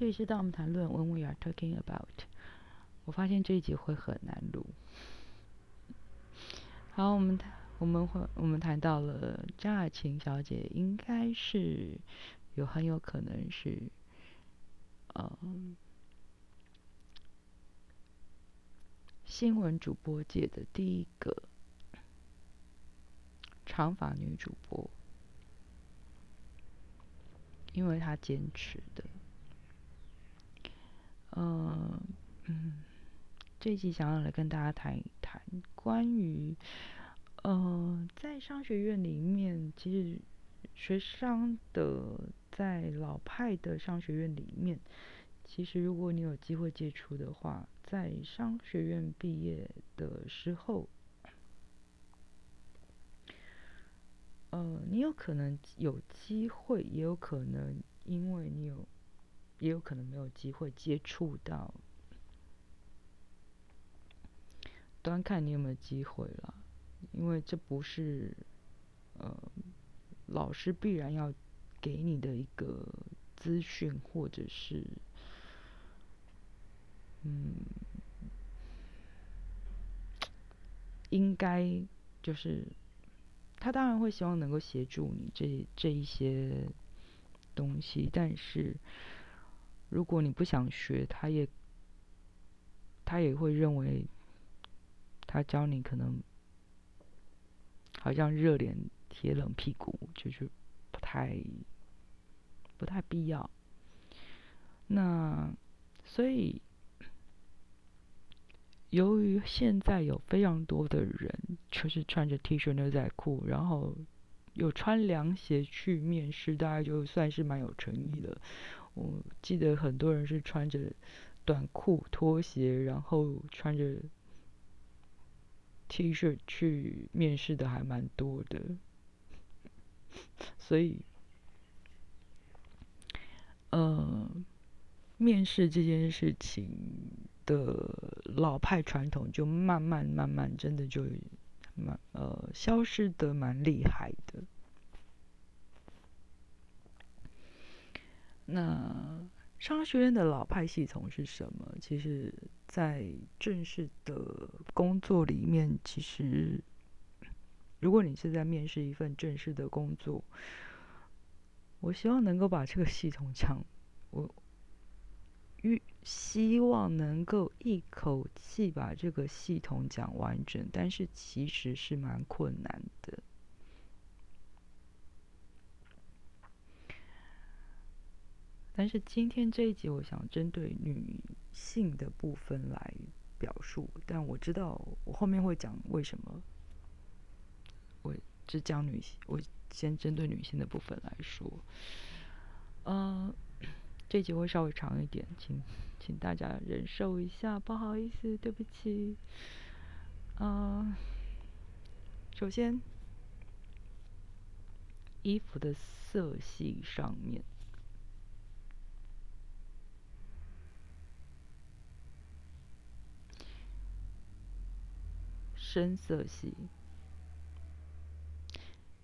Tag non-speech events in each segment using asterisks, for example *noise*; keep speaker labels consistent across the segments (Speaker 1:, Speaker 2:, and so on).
Speaker 1: 这里是当我们谈论 When we are talking about。我发现这一集会很难录。好，我们谈，我们会，我们谈到了张雅琴小姐，应该是有很有可能是，呃，新闻主播界的第一个长发女主播，因为她坚持的。嗯嗯，这一集想要来跟大家谈一谈关于，呃，在商学院里面，其实学商的在老派的商学院里面，其实如果你有机会接触的话，在商学院毕业的时候，呃，你有可能有机会，也有可能因为你有。也有可能没有机会接触到，端看你有没有机会了，因为这不是呃老师必然要给你的一个资讯，或者是嗯应该就是他当然会希望能够协助你这这一些东西，但是。如果你不想学，他也他也会认为他教你可能好像热脸贴冷屁股，就是不太不太必要。那所以，由于现在有非常多的人就是穿着 T 恤牛仔裤，然后有穿凉鞋去面试，大概就算是蛮有诚意的。我记得很多人是穿着短裤、拖鞋，然后穿着 T 恤去面试的还蛮多的，*laughs* 所以，呃，面试这件事情的老派传统就慢慢慢慢真的就蛮呃消失的蛮厉害的。那商学院的老派系统是什么？其实，在正式的工作里面，其实如果你是在面试一份正式的工作，我希望能够把这个系统讲，我预希望能够一口气把这个系统讲完整，但是其实是蛮困难的。但是今天这一集，我想针对女性的部分来表述。但我知道我后面会讲为什么，我只讲女性，我先针对女性的部分来说。呃，这集会稍微长一点，请请大家忍受一下，不好意思，对不起。呃，首先，衣服的色系上面。深色系，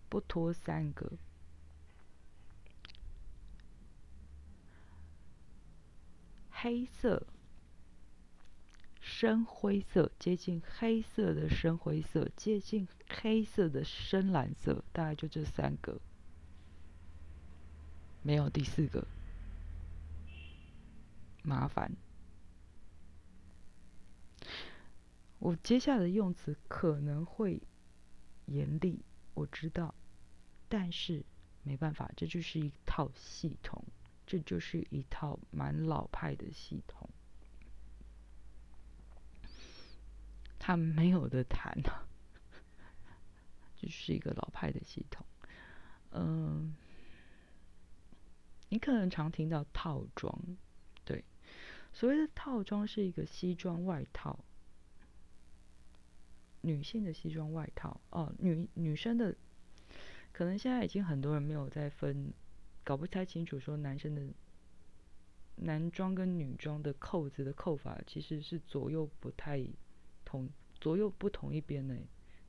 Speaker 1: 不脱三个。黑色、深灰色，接近黑色的深灰色，接近黑色的深蓝色，大概就这三个，没有第四个，麻烦。我接下来用词可能会严厉，我知道，但是没办法，这就是一套系统，这就是一套蛮老派的系统，他没有的谈啊，就是一个老派的系统。嗯，你可能常听到套装，对，所谓的套装是一个西装外套。女性的西装外套哦，女女生的，可能现在已经很多人没有在分，搞不太清楚说男生的男装跟女装的扣子的扣法其实是左右不太同，左右不同一边呢。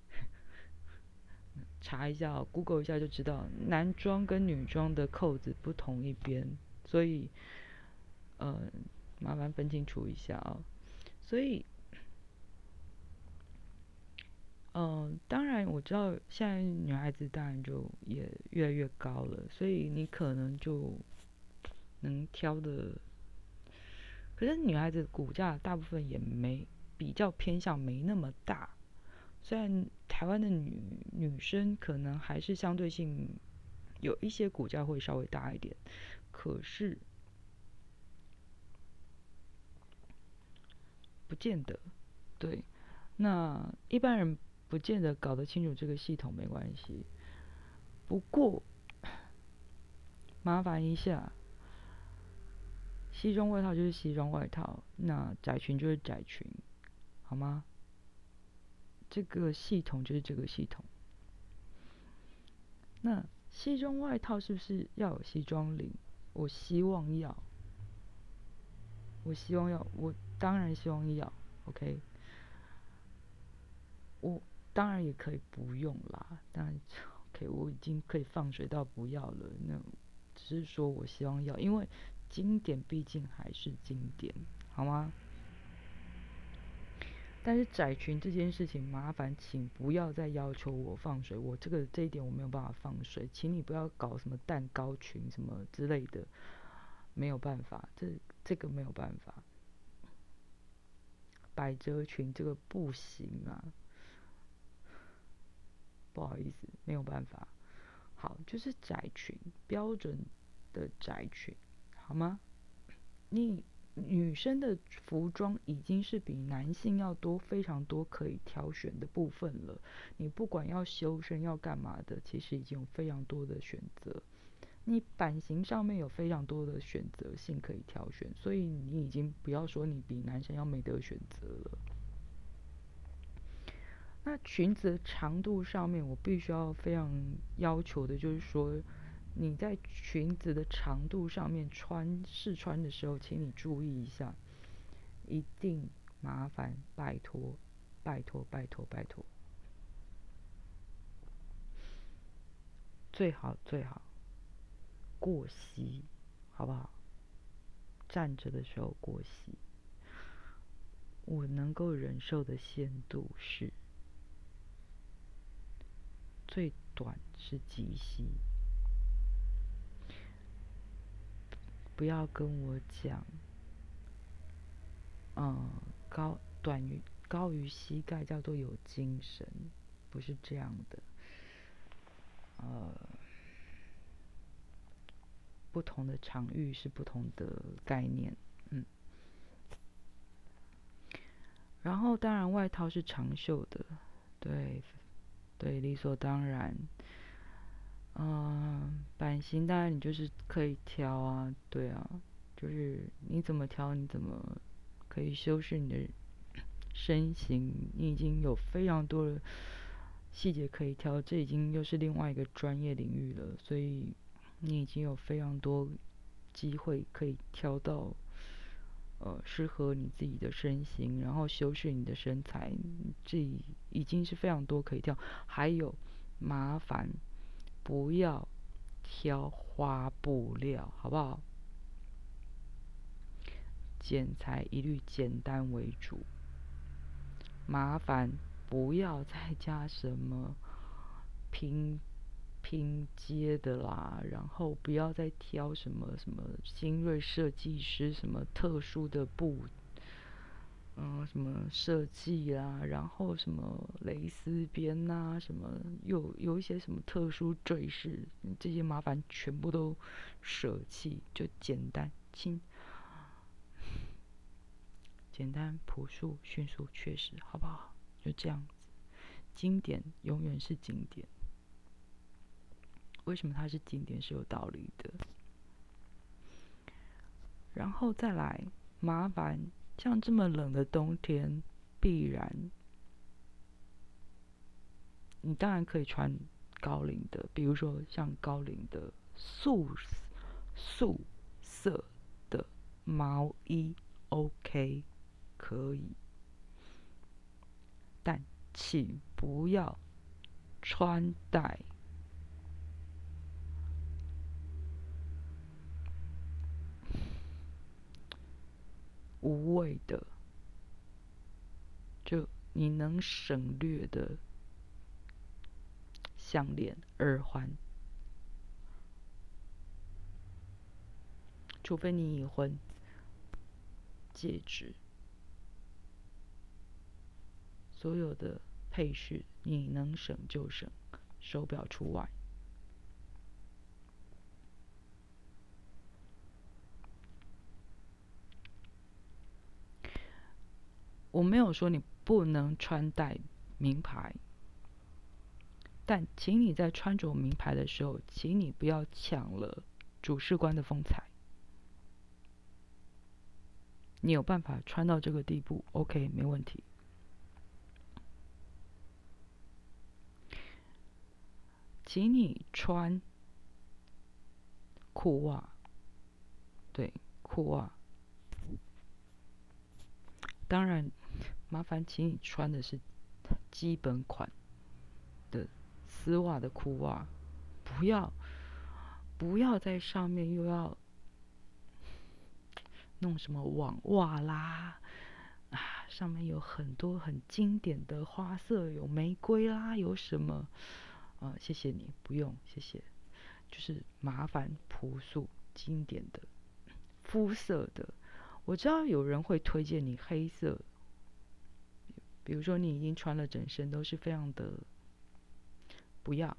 Speaker 1: *laughs* 查一下，Google 一下就知道，男装跟女装的扣子不同一边，所以呃，麻烦分清楚一下啊。所以，嗯，当然我知道现在女孩子当然就也越来越高了，所以你可能就能挑的。可是女孩子骨架大部分也没比较偏向没那么大，虽然台湾的女女生可能还是相对性有一些骨架会稍微大一点，可是不见得对。那一般人不见得搞得清楚这个系统没关系，不过麻烦一下。西装外套就是西装外套，那窄裙就是窄裙，好吗？这个系统就是这个系统。那西装外套是不是要有西装领？我希望要，我希望要，我当然希望要，OK。我当然也可以不用啦，但 OK，我已经可以放水到不要了。那只是说我希望要，因为。经典毕竟还是经典，好吗？但是窄裙这件事情，麻烦请不要再要求我放水，我这个这一点我没有办法放水，请你不要搞什么蛋糕裙什么之类的，没有办法，这这个没有办法。百褶裙这个不行啊，不好意思，没有办法。好，就是窄裙，标准的窄裙。好吗？你女生的服装已经是比男性要多非常多可以挑选的部分了。你不管要修身要干嘛的，其实已经有非常多的选择。你版型上面有非常多的选择性可以挑选，所以你已经不要说你比男生要没得选择了。那裙子长度上面，我必须要非常要求的就是说。你在裙子的长度上面穿试穿的时候，请你注意一下，一定麻烦拜托，拜托，拜托，拜托，最好最好过膝，好不好？站着的时候过膝，我能够忍受的限度是最短是及膝。不要跟我讲，嗯，高短于高于膝盖叫做有精神，不是这样的。呃，不同的场域是不同的概念，嗯。然后当然外套是长袖的，对，对，理所当然。嗯，版型当然你就是可以挑啊，对啊，就是你怎么挑你怎么可以修饰你的身形，你已经有非常多的细节可以挑，这已经又是另外一个专业领域了，所以你已经有非常多机会可以挑到呃适合你自己的身形，然后修饰你的身材，这已经是非常多可以挑，还有麻烦。不要挑花布料，好不好？剪裁一律简单为主。麻烦不要再加什么拼拼接的啦，然后不要再挑什么什么新锐设计师什么特殊的布。嗯，什么设计啦，然后什么蕾丝边呐，什么有有一些什么特殊坠饰，这些麻烦全部都舍弃，就简单轻，简单朴素迅速确实，好不好？就这样子，经典永远是经典。为什么它是经典是有道理的。然后再来麻烦。像这么冷的冬天，必然你当然可以穿高领的，比如说像高领的素素色的毛衣，OK，可以，但请不要穿戴无谓的，就你能省略的项链、耳环，除非你已婚，戒指，所有的配饰你能省就省，手表除外。我没有说你不能穿戴名牌，但请你在穿着名牌的时候，请你不要抢了主事官的风采。你有办法穿到这个地步，OK，没问题。请你穿裤袜，对，裤袜。当然。麻烦，请你穿的是基本款的丝袜的裤袜，不要不要在上面又要弄什么网袜啦啊！上面有很多很经典的花色，有玫瑰啦，有什么啊？谢谢你，不用谢谢，就是麻烦朴素经典的肤色的。我知道有人会推荐你黑色。比如说，你已经穿了整身，都是非常的不要。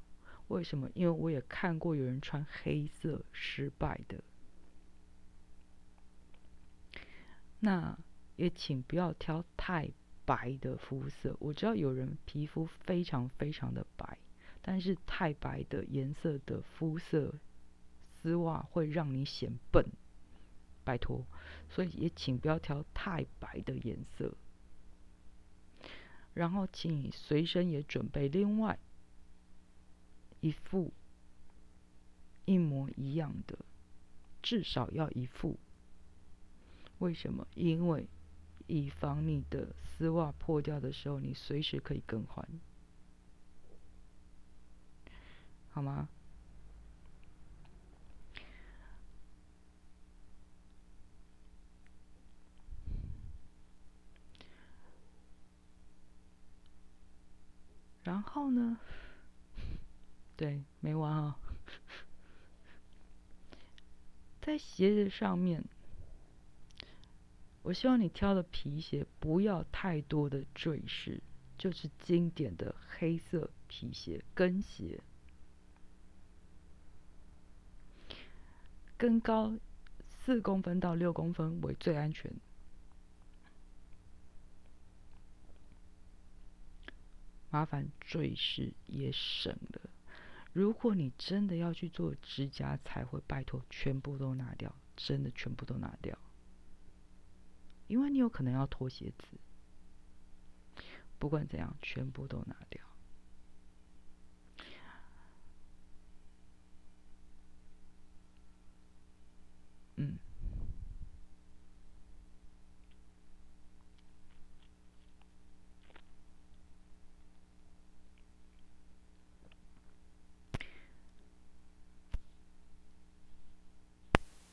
Speaker 1: 为什么？因为我也看过有人穿黑色失败的。那也请不要挑太白的肤色。我知道有人皮肤非常非常的白，但是太白的颜色的肤色丝袜会让你显笨。拜托，所以也请不要挑太白的颜色。然后，请你随身也准备另外一副一模一样的，至少要一副。为什么？因为以防你的丝袜破掉的时候，你随时可以更换，好吗？然后呢？对，没完啊！在鞋子上面，我希望你挑的皮鞋不要太多的坠饰，就是经典的黑色皮鞋跟鞋，跟高四公分到六公分为最安全。麻烦最是也省了。如果你真的要去做指甲彩绘，拜托全部都拿掉，真的全部都拿掉，因为你有可能要脱鞋子。不管怎样，全部都拿掉。嗯。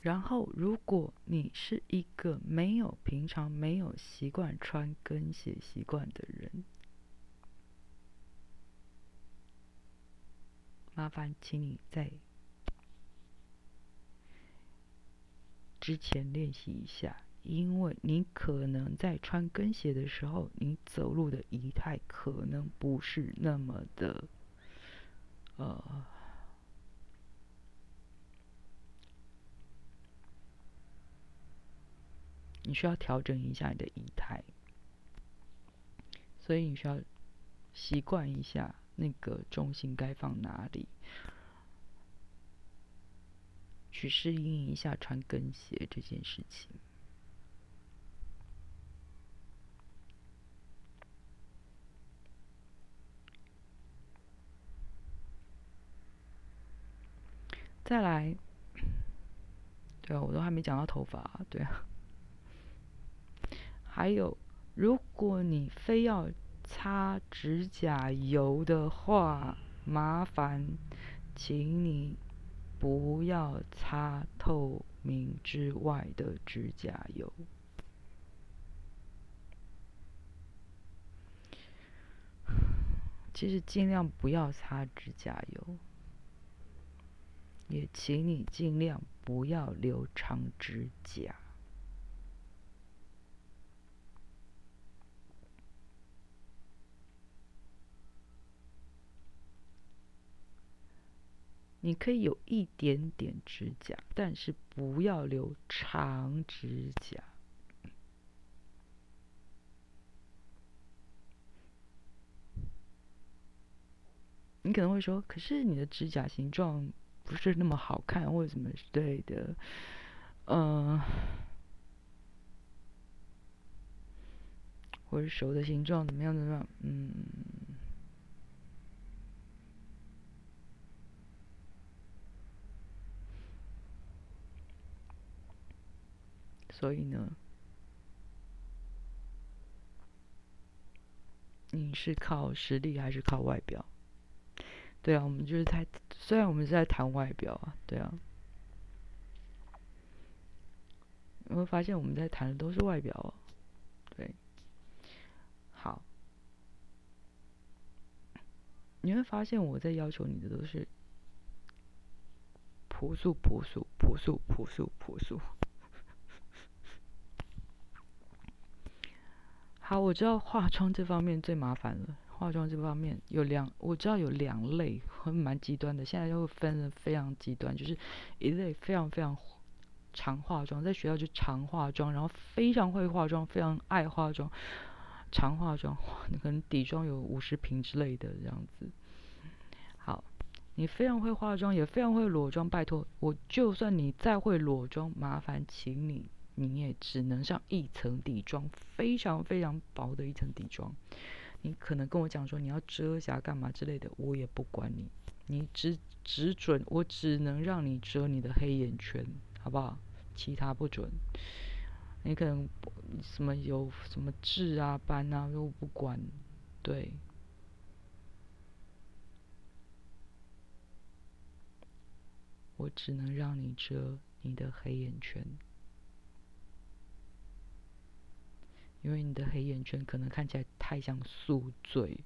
Speaker 1: 然后，如果你是一个没有平常没有习惯穿跟鞋习惯的人，麻烦请你在之前练习一下，因为你可能在穿跟鞋的时候，你走路的仪态可能不是那么的，呃。你需要调整一下你的仪态，所以你需要习惯一下那个重心该放哪里，去适应一下穿跟鞋这件事情。再来，*coughs* 对啊，我都还没讲到头发，对啊。还有如果你非要擦指甲油的话麻烦请你不要擦透明之外的指甲油。其实尽量不要擦指甲油也请你尽量不要留长指甲。你可以有一点点指甲，但是不要留长指甲。你可能会说，可是你的指甲形状不是那么好看，或者什么之类的，嗯，或者手的形状怎么样怎么样，嗯。所以呢，你是靠实力还是靠外表？对啊，我们就是在，虽然我们是在谈外表啊，对啊，你会发现我们在谈的都是外表哦，对，好，你会发现我在要求你的都是朴素、朴素、朴素、朴素、朴素。好，我知道化妆这方面最麻烦了。化妆这方面有两，我知道有两类，很蛮极端的。现在就分的非常极端，就是一类非常非常常化妆，在学校就常化妆，然后非常会化妆，非常爱化妆，常化妆，可能底妆有五十瓶之类的这样子。好，你非常会化妆，也非常会裸妆，拜托，我就算你再会裸妆，麻烦请你。你也只能上一层底妆，非常非常薄的一层底妆。你可能跟我讲说你要遮瑕干嘛之类的，我也不管你，你只只准我只能让你遮你的黑眼圈，好不好？其他不准。你可能什么有什么痣啊斑啊都不管，对。我只能让你遮你的黑眼圈。因为你的黑眼圈可能看起来太像宿醉，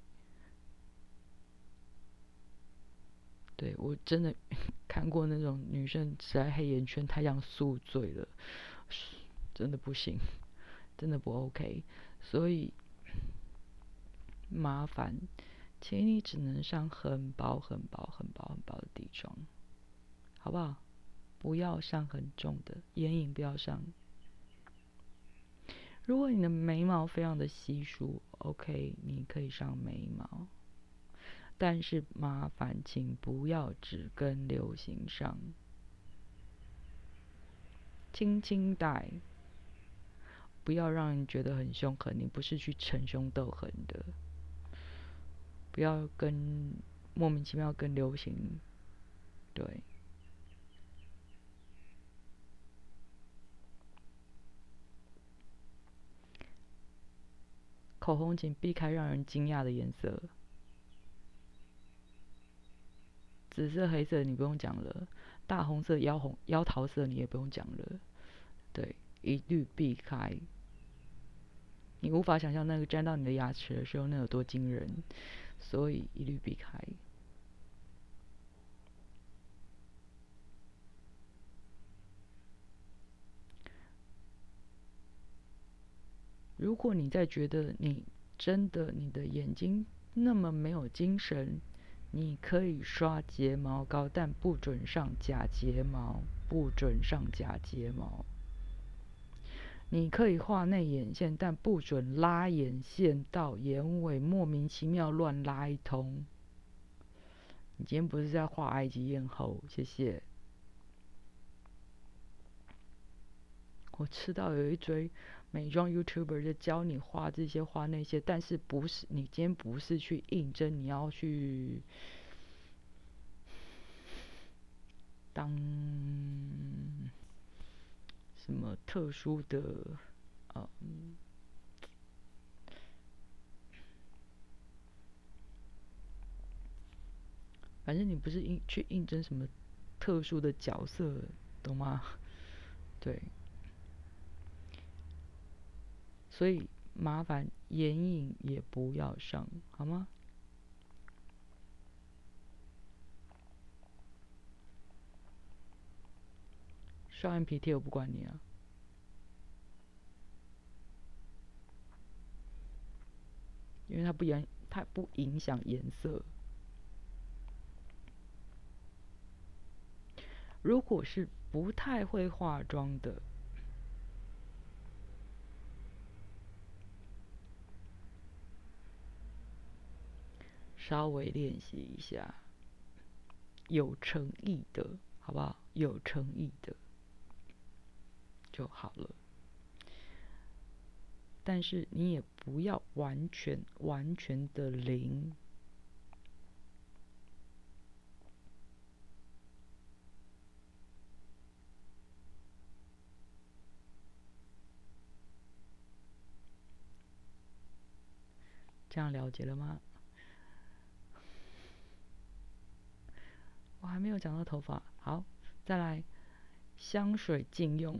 Speaker 1: 对我真的 *laughs* 看过那种女生实在黑眼圈太像宿醉了，真的不行，真的不 OK，所以麻烦，请你只能上很薄很薄很薄很薄的底妆，好不好？不要上很重的，眼影不要上。如果你的眉毛非常的稀疏，OK，你可以上眉毛，但是麻烦请不要只跟流行上，轻轻带，不要让人觉得很凶狠，你不是去逞凶斗狠的，不要跟莫名其妙跟流行，对。口红请避开让人惊讶的颜色，紫色、黑色你不用讲了，大红色、妖红、妖桃色你也不用讲了，对，一律避开。你无法想象那个沾到你的牙齿的时候那有多惊人，所以一律避开。如果你在觉得你真的你的眼睛那么没有精神，你可以刷睫毛膏，但不准上假睫毛，不准上假睫毛。你可以画内眼线，但不准拉眼线到眼尾，莫名其妙乱拉一通。你今天不是在画埃及艳后？谢谢。我吃到有一堆。美妆 YouTuber 就教你画这些画那些，但是不是你今天不是去应征，你要去当什么特殊的啊？反正你不是应去应征什么特殊的角色，懂吗？*laughs* 对。所以麻烦眼影也不要上好吗？双眼皮贴我不管你啊。因为它不影它不影响颜色。如果是不太会化妆的稍微练习一下，有诚意的，好不好？有诚意的就好了。但是你也不要完全完全的零，这样了解了吗？我还没有讲到头发，好，再来，香水禁用。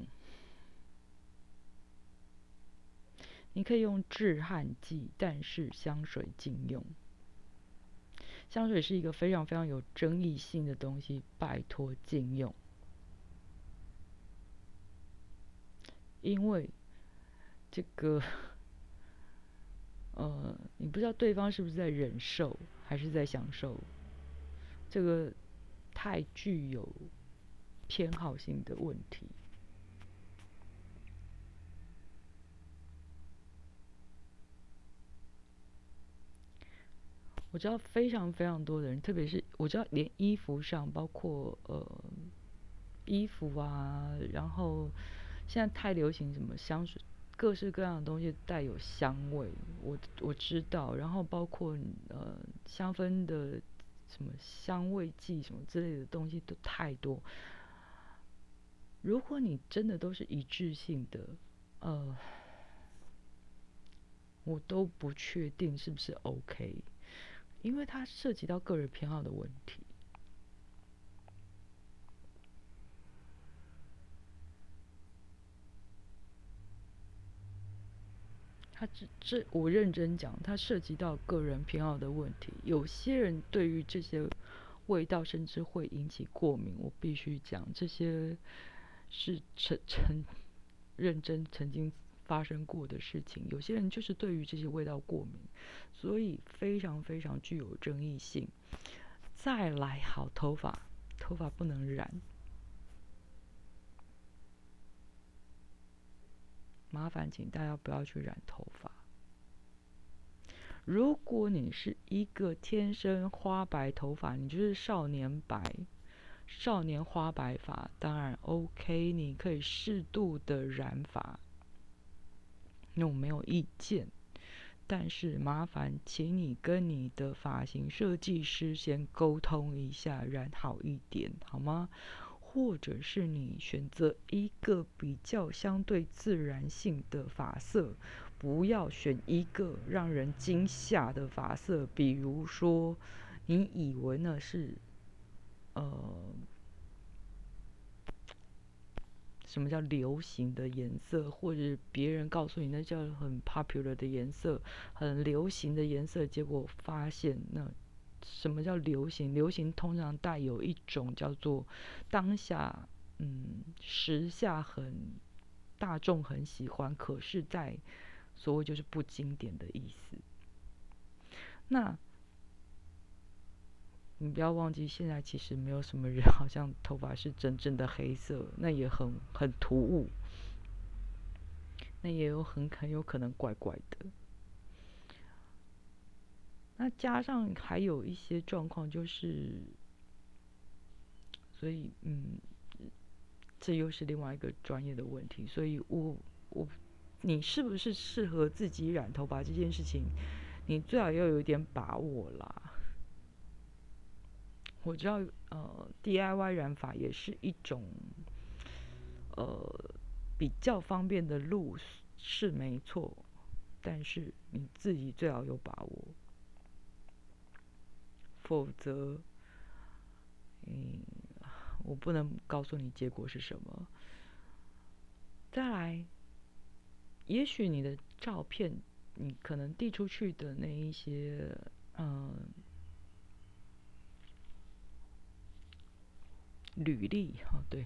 Speaker 1: 你可以用止汗剂，但是香水禁用。香水是一个非常非常有争议性的东西，拜托禁用。因为这个，呃，你不知道对方是不是在忍受，还是在享受，这个太具有偏好性的问题。我知道非常非常多的人，特别是我知道连衣服上，包括呃衣服啊，然后现在太流行什么香水，各式各样的东西带有香味，我我知道，然后包括呃香氛的什么香味剂什么之类的东西都太多。如果你真的都是一致性的，呃，我都不确定是不是 OK。因为它涉及到个人偏好的问题，它这这我认真讲，它涉及到个人偏好的问题。有些人对于这些味道甚至会引起过敏，我必须讲，这些是曾曾认真曾经。发生过的事情，有些人就是对于这些味道过敏，所以非常非常具有争议性。再来，好头发，头发不能染，麻烦请大家不要去染头发。如果你是一个天生花白头发，你就是少年白、少年花白发，当然 OK，你可以适度的染发。那我没有意见，但是麻烦请你跟你的发型设计师先沟通一下，染好一点好吗？或者是你选择一个比较相对自然性的发色，不要选一个让人惊吓的发色，比如说你以为那是，呃。什么叫流行的颜色，或者别人告诉你那叫很 popular 的颜色，很流行的颜色，结果发现那什么叫流行？流行通常带有一种叫做当下，嗯，时下很大众很喜欢，可是，在所谓就是不经典的意思。那你不要忘记，现在其实没有什么人 *laughs* 好像头发是真正的黑色，那也很很突兀，那也有很很有可能怪怪的。那加上还有一些状况，就是，所以嗯，这又是另外一个专业的问题。所以我我你是不是适合自己染头发这件事情，你最好要有一点把握啦。我知道，呃，DIY 染发也是一种，呃，比较方便的路是没错，但是你自己最好有把握，否则，嗯，我不能告诉你结果是什么。再来，也许你的照片，你可能递出去的那一些，嗯。履历，哦对，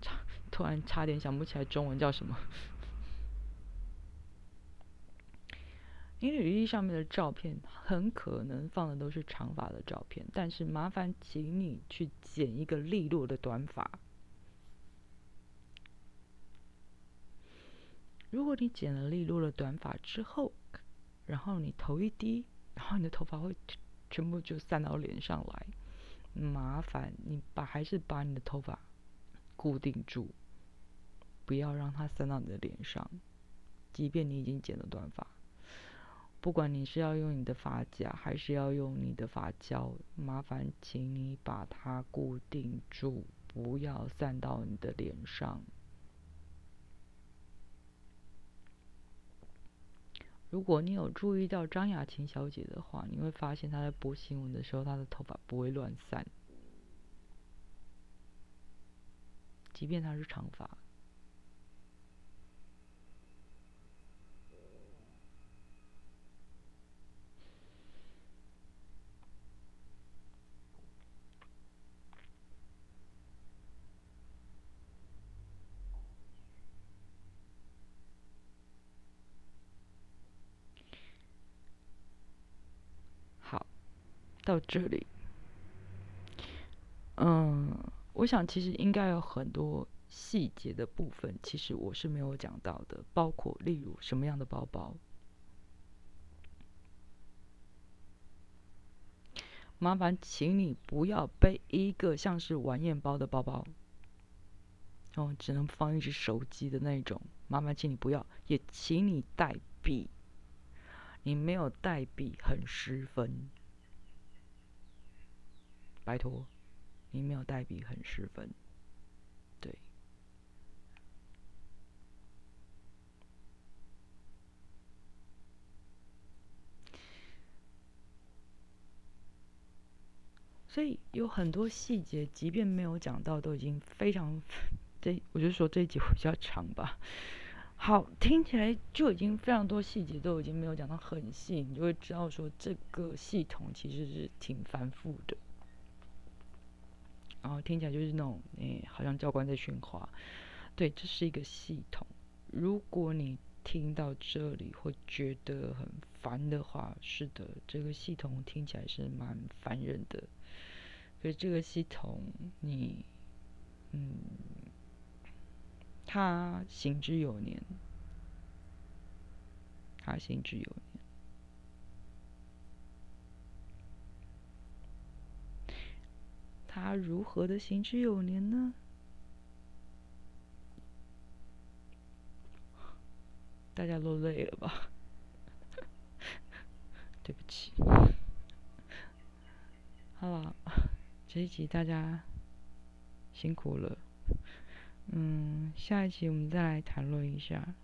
Speaker 1: 差突然差点想不起来中文叫什么。你履历上面的照片很可能放的都是长发的照片，但是麻烦请你去剪一个利落的短发。如果你剪了利落的短发之后，然后你头一低，然后你的头发会全部就散到脸上来，麻烦你把还是把你的头发固定住，不要让它散到你的脸上，即便你已经剪了短发。不管你是要用你的发夹，还是要用你的发胶，麻烦请你把它固定住，不要散到你的脸上。如果你有注意到张雅琴小姐的话，你会发现她在播新闻的时候，她的头发不会乱散，即便她是长发。到这里，嗯，我想其实应该有很多细节的部分，其实我是没有讲到的，包括例如什么样的包包，麻烦请你不要背一个像是玩宴包的包包，哦，只能放一只手机的那种，麻烦请你不要，也请你带笔，你没有带笔很失分。拜托，你没有带笔很失分，对。所以有很多细节，即便没有讲到，都已经非常这，我就说这一集会比较长吧。好，听起来就已经非常多细节都已经没有讲到很细，你就会知道说这个系统其实是挺繁复的。然后听起来就是那种，诶，好像教官在训话。对，这是一个系统。如果你听到这里会觉得很烦的话，是的，这个系统听起来是蛮烦人的。可是这个系统，你，嗯，它行之有年，它行之有。他如何的行之有年呢？大家都累了吧？*laughs* 对不起。好了，这一集大家辛苦了。嗯，下一集我们再来谈论一下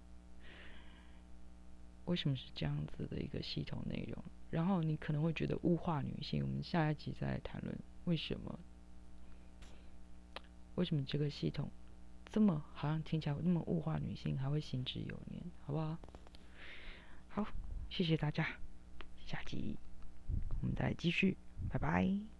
Speaker 1: 为什么是这样子的一个系统内容。然后你可能会觉得物化女性，我们下一集再来谈论为什么。为什么这个系统这么好像听起来那么物化女性，还会行之有年，好不好？好，谢谢大家，下集我们再继续，拜拜。